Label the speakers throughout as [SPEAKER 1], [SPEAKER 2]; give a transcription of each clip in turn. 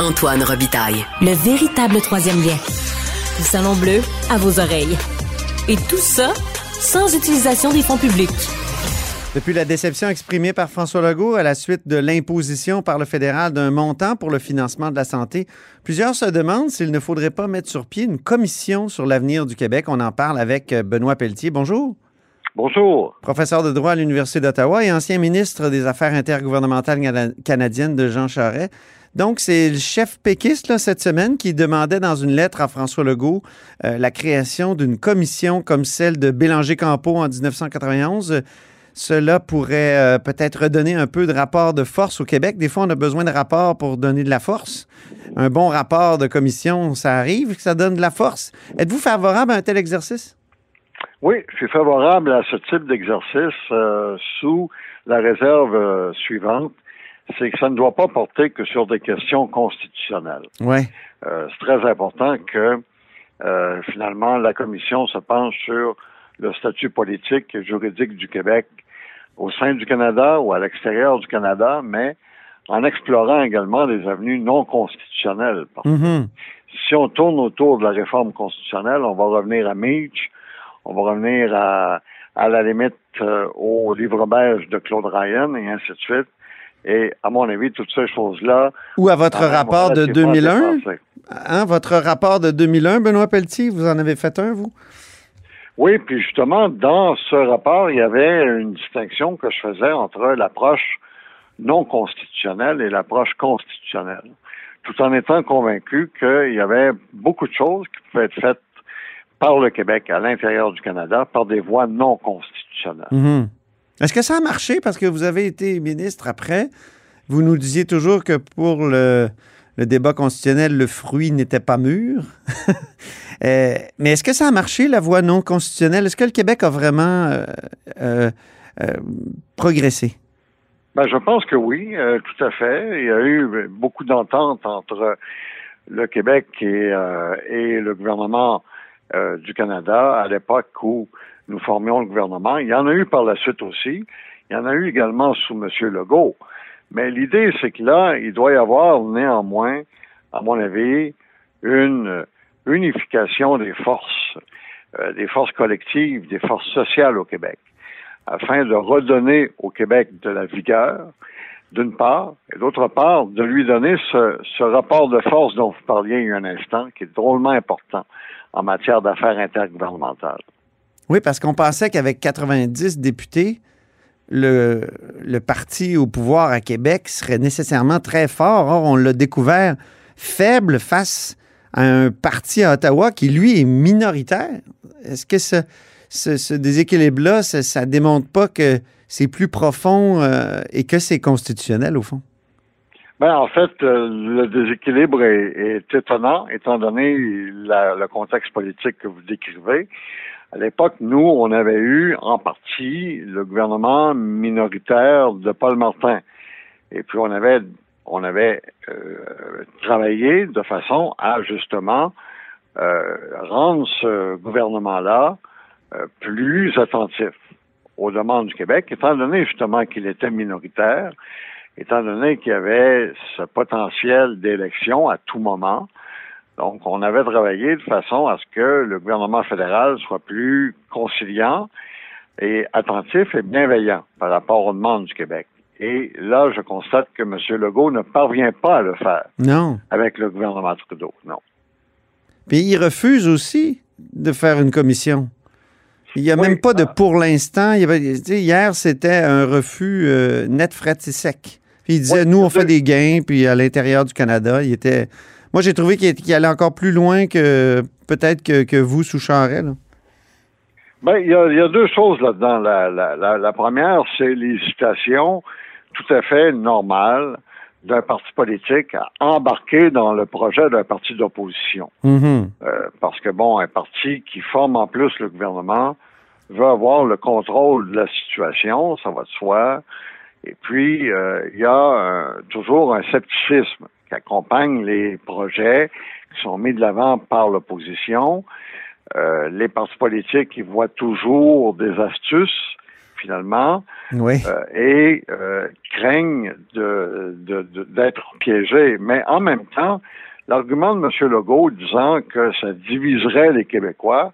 [SPEAKER 1] Antoine Robitaille.
[SPEAKER 2] Le véritable troisième lien. Le salon bleu à vos oreilles. Et tout ça sans utilisation des fonds publics.
[SPEAKER 3] Depuis la déception exprimée par François Legault à la suite de l'imposition par le fédéral d'un montant pour le financement de la santé, plusieurs se demandent s'il ne faudrait pas mettre sur pied une commission sur l'avenir du Québec. On en parle avec Benoît Pelletier. Bonjour.
[SPEAKER 4] Bonjour.
[SPEAKER 3] Professeur de droit à l'Université d'Ottawa et ancien ministre des Affaires intergouvernementales canadiennes de Jean Charest. Donc, c'est le chef péquiste là, cette semaine qui demandait dans une lettre à François Legault euh, la création d'une commission comme celle de Bélanger-Campeau en 1991. Cela pourrait euh, peut-être redonner un peu de rapport de force au Québec. Des fois, on a besoin de rapports pour donner de la force. Un bon rapport de commission, ça arrive, ça donne de la force. Êtes-vous favorable à un tel exercice?
[SPEAKER 4] Oui, je suis favorable à ce type d'exercice euh, sous la réserve euh, suivante, c'est que ça ne doit pas porter que sur des questions constitutionnelles.
[SPEAKER 3] Oui.
[SPEAKER 4] Euh, c'est très important que finalement la commission se penche sur le statut politique et juridique du Québec au sein du Canada ou à l'extérieur du Canada, mais en explorant également des avenues non constitutionnelles.
[SPEAKER 3] Mm-hmm.
[SPEAKER 4] Si on tourne autour de la réforme constitutionnelle, on va revenir à Meach, on va revenir à, à la limite euh, au livre beige de Claude Ryan et ainsi de suite. Et à mon avis, toutes ces choses-là.
[SPEAKER 3] Ou à votre rapport de 2001. Hein, votre rapport de 2001, Benoît Pelletier, vous en avez fait un, vous?
[SPEAKER 4] Oui, puis justement, dans ce rapport, il y avait une distinction que je faisais entre l'approche non constitutionnelle et l'approche constitutionnelle, tout en étant convaincu qu'il y avait beaucoup de choses qui pouvaient être faites par le Québec à l'intérieur du Canada par des voies non constitutionnelles.
[SPEAKER 3] Mhm. Est-ce que ça a marché? Parce que vous avez été ministre après? Vous nous disiez toujours que pour le, débat constitutionnel, le fruit n'était pas mûr. Euh, mais est-ce que ça a marché, la voie non constitutionnelle? Est-ce que le Québec a vraiment euh, euh, progressé?
[SPEAKER 4] Ben, je pense que oui, tout à fait. Il y a eu beaucoup d'ententes entre le Québec et le gouvernement euh, du Canada à l'époque où nous formions le gouvernement. Il y en a eu par la suite aussi. Il y en a eu également sous M. Legault. Mais l'idée, c'est que là, il doit y avoir néanmoins, à mon avis, une unification des forces, euh, des forces collectives, des forces sociales au Québec, afin de redonner au Québec de la vigueur, d'une part, et d'autre part, de lui donner ce, rapport de force dont vous parliez il y a un instant, qui est drôlement important en matière d'affaires intergouvernementales.
[SPEAKER 3] Oui, parce qu'on pensait qu'avec 90 députés, le, parti au pouvoir à Québec serait nécessairement très fort. Or, on l'a découvert faible face à un parti à Ottawa qui, lui, est minoritaire. Est-ce que ce, ce, déséquilibre-là, ça ne démontre pas que c'est plus profond euh, et que c'est constitutionnel, au fond?
[SPEAKER 4] Ben, en fait, euh, le déséquilibre est, étonnant, étant donné le contexte politique que vous décrivez. À l'époque, nous, on avait eu en partie le gouvernement minoritaire de Paul Martin. Et puis, on avait, on avait euh, travaillé de façon à justement rendre ce gouvernement-là plus attentif aux demandes du Québec, étant donné justement qu'il était minoritaire étant donné qu'il y avait ce potentiel d'élection à tout moment. Donc, on avait travaillé de façon à ce que le gouvernement fédéral soit plus conciliant et attentif et bienveillant par rapport aux demandes du Québec. Et là, je constate que M. Legault ne parvient pas à le faire.
[SPEAKER 3] Non.
[SPEAKER 4] Avec le gouvernement Trudeau, non.
[SPEAKER 3] Puis il refuse aussi de faire une commission. Il n'y a même pas de pour l'instant. Hier, c'était un refus euh, net, fret et sec. Puis il disait, nous, on fait des gains, puis à l'intérieur du Canada, il était. Moi, j'ai trouvé qu'il allait encore plus loin que peut-être que, vous sous Charest.
[SPEAKER 4] Bien, il y, a, deux choses là-dedans. La, première, c'est l'hésitation tout à fait normale d'un parti politique à embarquer dans le projet d'un parti d'opposition.
[SPEAKER 3] Mm-hmm.
[SPEAKER 4] Euh, parce que, bon, un parti qui forme en plus le gouvernement veut avoir le contrôle de la situation, ça va de soi. Et puis, euh, il y a toujours un scepticisme qui accompagne les projets qui sont mis de l'avant par l'opposition. Euh, les partis politiques, ils voient toujours des astuces finalement,
[SPEAKER 3] Oui.
[SPEAKER 4] euh, et euh, craignent de, de- de- d'être piégés. Mais en même temps, l'argument de M. Legault disant que ça diviserait les Québécois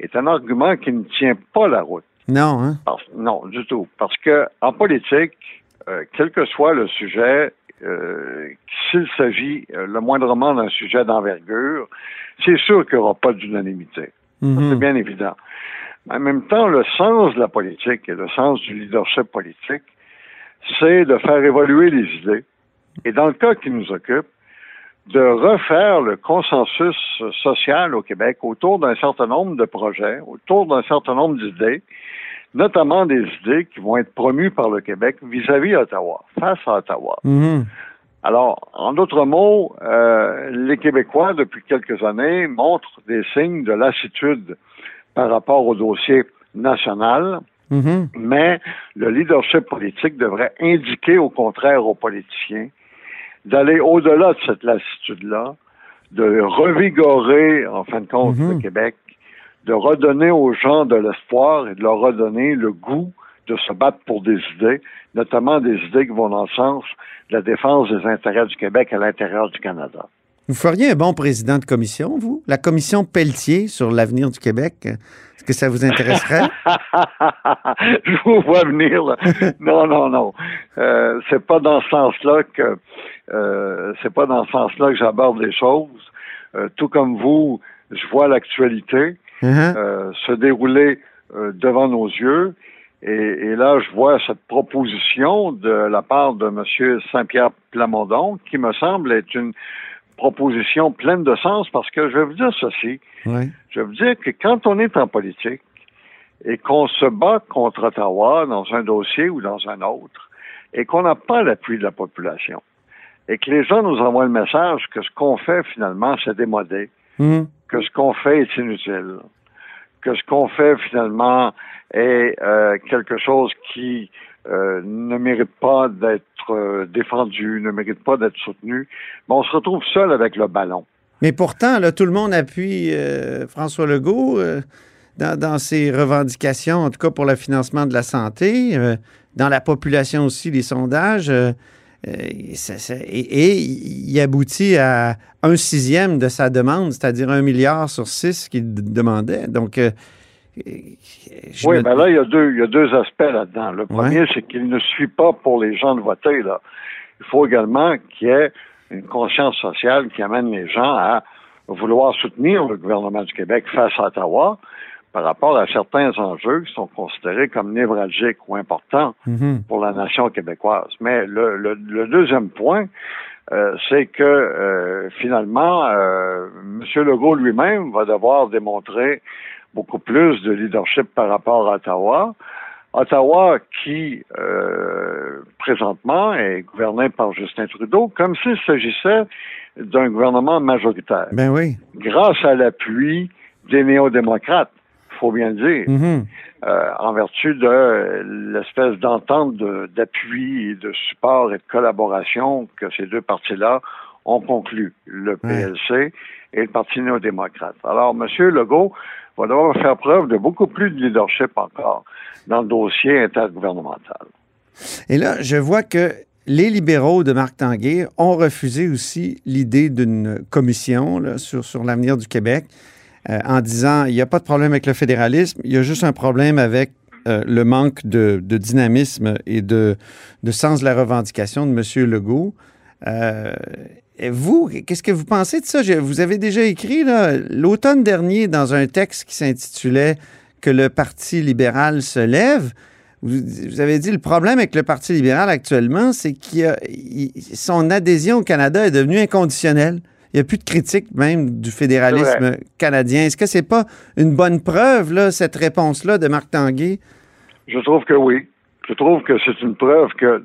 [SPEAKER 4] est un argument qui ne tient pas la route.
[SPEAKER 3] Non, hein?
[SPEAKER 4] Parce- non, du tout. Parce que en politique, euh, quel que soit le sujet, euh, s'il s'agit euh, le moindrement d'un sujet d'envergure, c'est sûr qu'il n'y aura pas d'unanimité. Ça,
[SPEAKER 3] Mhm.
[SPEAKER 4] C'est bien évident. En même temps, le sens de la politique et le sens du leadership politique, c'est de faire évoluer les idées. Et dans le cas qui nous occupe, de refaire le consensus social au Québec autour d'un certain nombre de projets, autour d'un certain nombre d'idées, notamment des idées qui vont être promues par le Québec vis-à-vis d'Ottawa, face à Ottawa.
[SPEAKER 3] Mhm.
[SPEAKER 4] Alors, en d'autres mots, euh, les Québécois, depuis quelques années, montrent des signes de lassitude par rapport au dossier national,
[SPEAKER 3] Mhm.
[SPEAKER 4] mais le leadership politique devrait indiquer au contraire aux politiciens d'aller au-delà de cette lassitude-là, de revigorer, en fin de compte,
[SPEAKER 3] Mhm.
[SPEAKER 4] le Québec, de redonner aux gens de l'espoir et de leur redonner le goût de se battre pour des idées, notamment des idées qui vont dans le sens de la défense des intérêts du Québec à l'intérieur du Canada.
[SPEAKER 3] Vous feriez un bon président de commission, vous? La commission Pelletier sur l'avenir du Québec, est-ce que ça vous intéresserait?
[SPEAKER 4] Je vous vois venir. Là. Non, non, non. Euh, c'est pas dans ce sens-là que euh, c'est pas dans ce sens-là que j'aborde les choses. Euh, tout comme vous, je vois l'actualité euh, se dérouler devant nos yeux. Et, et là, je vois cette proposition de la part de M. Saint-Pierre Plamondon, qui me semble être une proposition pleine de sens, parce que je vais vous dire ceci. Je veux dire que quand on est en politique et qu'on se bat contre Ottawa dans un dossier ou dans un autre, et qu'on n'a pas l'appui de la population, et que les gens nous envoient le message que ce qu'on fait finalement, c'est démodé,
[SPEAKER 3] Mhm.
[SPEAKER 4] que ce qu'on fait est inutile, que ce qu'on fait finalement est euh, quelque chose qui euh, ne mérite pas d'être euh, défendu, ne mérite pas d'être soutenu, mais on se retrouve seul avec le ballon.
[SPEAKER 3] Mais pourtant, tout le monde appuie euh, François Legault dans, ses revendications, en tout cas pour le financement de la santé. dans la population aussi, les sondages. et, il aboutit à un sixième de sa demande, c'est-à-dire un milliard sur six qu'il demandait. Je
[SPEAKER 4] Oui,
[SPEAKER 3] me-
[SPEAKER 4] ben là, il y a deux, il y a deux aspects là-dedans. Le premier, c'est qu'il ne suffit pas pour les gens de voter, là. Il faut également qu'il y ait une conscience sociale qui amène les gens à vouloir soutenir le gouvernement du Québec face à Ottawa par rapport à certains enjeux qui sont considérés comme névralgiques ou importants
[SPEAKER 3] Mhm.
[SPEAKER 4] pour la nation québécoise. Mais le, le, le deuxième point, euh, c'est que euh, finalement, euh, M. Legault lui-même va devoir démontrer beaucoup plus de leadership par rapport à Ottawa. Ottawa qui, euh, présentement, est gouverné par Justin Trudeau, comme s'il s'agissait d'un gouvernement majoritaire,
[SPEAKER 3] Ben oui.
[SPEAKER 4] grâce à l'appui des néo-démocrates, faut bien le dire
[SPEAKER 3] Mhm.
[SPEAKER 4] euh, en vertu de l'espèce d'entente de- d'appui et de support et de collaboration que ces deux partis-là ont conclu, le PLC et le Parti néo-démocrate. Alors, M. Legault va devoir faire preuve de beaucoup plus de leadership encore dans le dossier intergouvernemental.
[SPEAKER 3] Et là, je vois que les libéraux de Marc Tanguay ont refusé aussi l'idée d'une commission là, sur, sur l'avenir du Québec euh, en disant il n'y a pas de problème avec le fédéralisme, il y a juste un problème avec euh, le manque de, dynamisme et de, de sens de la revendication de M. Legault. Euh, et vous, qu'est-ce que vous pensez de ça? Je- vous avez déjà écrit là, l'automne dernier dans un texte qui s'intitulait Que le Parti libéral se lève. Vous, vous avez dit le problème avec le Parti libéral actuellement, c'est que son adhésion au Canada est devenue inconditionnelle. Il n'y a plus de critique même du fédéralisme canadien. Est-ce que c'est pas une bonne preuve, là, cette réponse-là de Marc Tanguay?
[SPEAKER 4] Je trouve que oui. Je trouve que c'est une preuve que,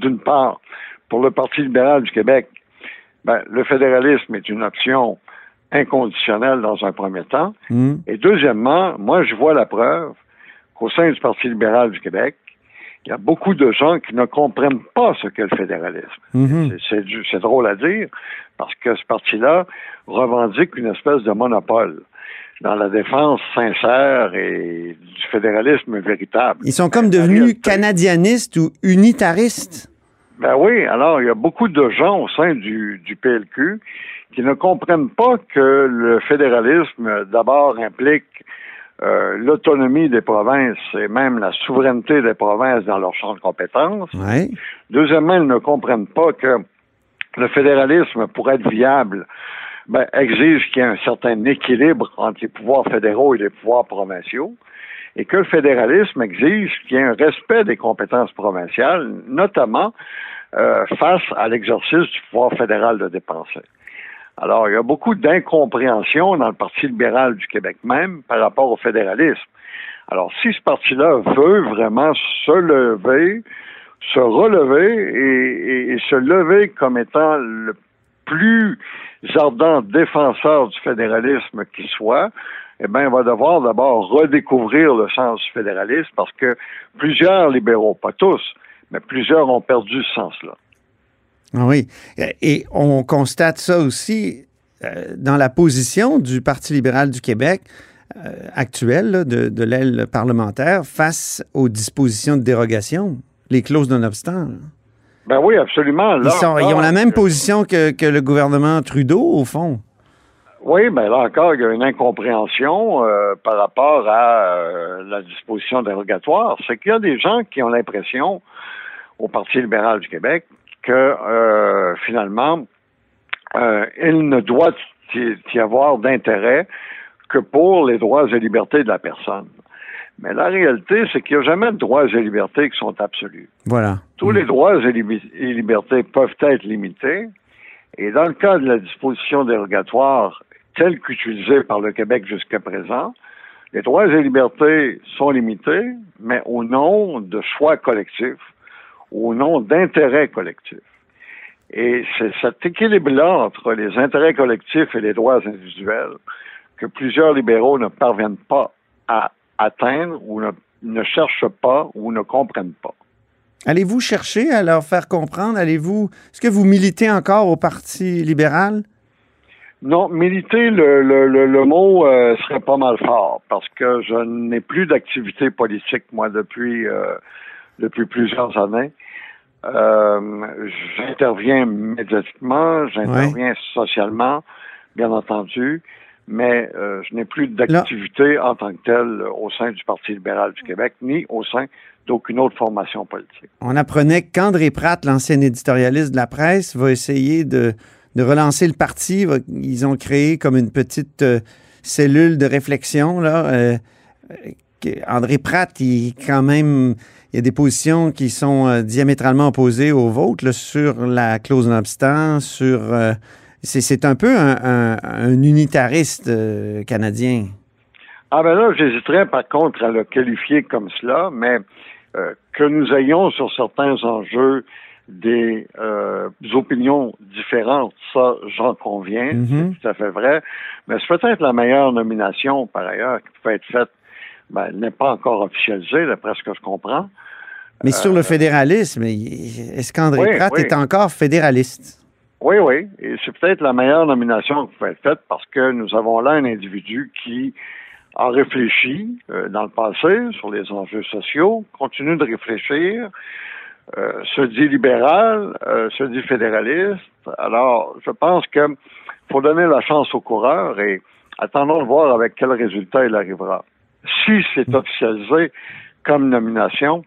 [SPEAKER 4] d'une part, pour le Parti libéral du Québec, ben, le fédéralisme est une option inconditionnelle dans un premier temps.
[SPEAKER 3] Hmm.
[SPEAKER 4] Et deuxièmement, moi, je vois la preuve qu'au sein du Parti libéral du Québec, il y a beaucoup de gens qui ne comprennent pas ce qu'est le fédéralisme.
[SPEAKER 3] Mhm.
[SPEAKER 4] C'est- drôle à dire, parce que ce parti-là revendique une espèce de monopole. dans la défense sincère et du fédéralisme véritable.
[SPEAKER 3] Ils sont comme devenus canadianistes ou unitaristes.
[SPEAKER 4] Ben oui, alors il y a beaucoup de gens au sein du, du PLQ qui ne comprennent pas que le fédéralisme d'abord implique euh, l'autonomie des provinces et même la souveraineté des provinces dans leur champ de compétences.
[SPEAKER 3] Ouais.
[SPEAKER 4] Deuxièmement, ils ne comprennent pas que le fédéralisme, pour être viable, ben, exige qu'il y ait un certain équilibre entre les pouvoirs fédéraux et les pouvoirs provinciaux, et que le fédéralisme exige qu'il y ait un respect des compétences provinciales, notamment euh, face à l'exercice du pouvoir fédéral de dépenser. Alors, il y a beaucoup d'incompréhension dans le Parti libéral du Québec même par rapport au fédéralisme. Alors, si ce parti-là veut vraiment se lever, se relever et, et, se lever comme étant le plus ardent défenseur du fédéralisme qui soit, eh bien, il va devoir d'abord redécouvrir le sens du fédéralisme parce que plusieurs libéraux, pas tous, mais plusieurs ont perdu ce sens-là.
[SPEAKER 3] Ah oui. Et on constate ça aussi euh, dans la position du Parti libéral du Québec euh, actuel, là, de, de l'aile parlementaire, face aux dispositions de dérogation, les clauses non-obstant.
[SPEAKER 4] Ben oui, absolument.
[SPEAKER 3] Ils, sont- ils ont la même position que, que le gouvernement Trudeau, au fond.
[SPEAKER 4] Oui, mais là encore, il y a une incompréhension euh, par rapport à euh, la disposition dérogatoire. C'est qu'il y a des gens qui ont l'impression, au Parti libéral du Québec, que euh, finalement, il ne doit y avoir d'intérêt que pour les droits et libertés de la personne. Mais la réalité, c'est qu'il n'y a jamais de droits et libertés qui sont absolus.
[SPEAKER 3] Voilà.
[SPEAKER 4] Tous les droits et, libi- et libertés peuvent être limités. Et dans le cas de la disposition dérogatoire telle qu'utilisée par le Québec jusqu'à présent, les droits et libertés sont limités, mais au nom de choix collectifs, au nom d'intérêts collectifs. Et c'est cet équilibre-là entre les intérêts collectifs et les droits individuels que plusieurs libéraux ne parviennent pas à atteindre ou ne, cherchent pas ou ne comprennent pas.
[SPEAKER 3] Allez-vous chercher à leur faire comprendre? Allez-vous. Est-ce que vous militez encore au Parti libéral?
[SPEAKER 4] Non, militer, le, le, le, le mot euh, serait pas mal fort parce que je n'ai plus d'activité politique, moi, depuis, euh, depuis plusieurs années. Euh, j'interviens médiatiquement, j'interviens socialement, bien entendu, mais euh, je n'ai plus d'activité en tant que telle au sein du Parti libéral du Québec, ni au sein d'aucune autre formation politique.
[SPEAKER 3] On apprenait qu'André Pratt, l'ancien éditorialiste de la presse, va essayer de, de relancer le parti. Ils ont créé comme une petite euh, cellule de réflexion. Là, euh, que- André Pratt, il quand même, il y a des positions qui sont euh, diamétralement opposées aux vôtres sur la clause non-obstant, sur... euh, c'est, un peu un, un- un unitariste euh, canadien.
[SPEAKER 4] Ah ben là, j'hésiterais par contre à le qualifier comme cela, mais euh, que nous ayons sur certains enjeux des euh, opinions différentes, ça, j'en conviens,
[SPEAKER 3] Mhm.
[SPEAKER 4] c'est tout à fait vrai. Mais c'est peut-être la meilleure nomination, par ailleurs, qui peut être faite. Ben, elle n'est pas encore officialisée, d'après ce que je comprends.
[SPEAKER 3] Mais sur le fédéralisme, il- est-ce qu'André
[SPEAKER 4] oui,
[SPEAKER 3] Pratt
[SPEAKER 4] oui.
[SPEAKER 3] est encore fédéraliste?
[SPEAKER 4] Oui, oui. Et c'est peut-être la meilleure nomination qui peut être faite parce que nous avons là un individu qui a réfléchi euh, dans le passé sur les enjeux sociaux, continue de réfléchir, euh, se dit libéral, euh, se dit fédéraliste. Alors, je pense que faut donner la chance au coureur et attendons de voir avec quel résultat il arrivera. Si c'est officialisé comme nomination,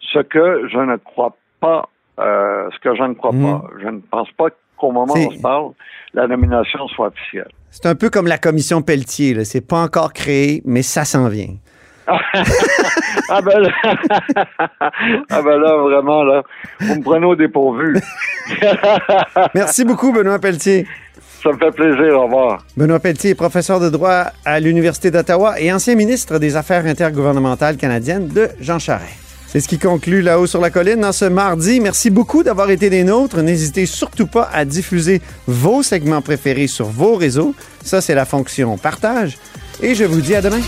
[SPEAKER 4] ce que je ne crois pas, euh, ce que je ne crois
[SPEAKER 3] Mhm.
[SPEAKER 4] pas, je ne pense pas qu'au moment où on se parle, la nomination soit officielle.
[SPEAKER 3] C'est un peu comme la commission Pelletier. C'est pas encore créé, mais ça s'en vient.
[SPEAKER 4] ah ben là, ah ben là, vraiment, là, vous me prenez au dépourvu.
[SPEAKER 3] Merci beaucoup, Benoît Pelletier.
[SPEAKER 4] Ça me fait plaisir, au revoir.
[SPEAKER 3] Benoît Pelletier est professeur de droit à l'Université d'Ottawa et ancien ministre des Affaires intergouvernementales canadiennes de Jean Charest. C'est ce qui conclut là-haut sur la colline en ce mardi. Merci beaucoup d'avoir été des nôtres. N'hésitez surtout pas à diffuser vos segments préférés sur vos réseaux. Ça, c'est la fonction partage. Et je vous dis à demain.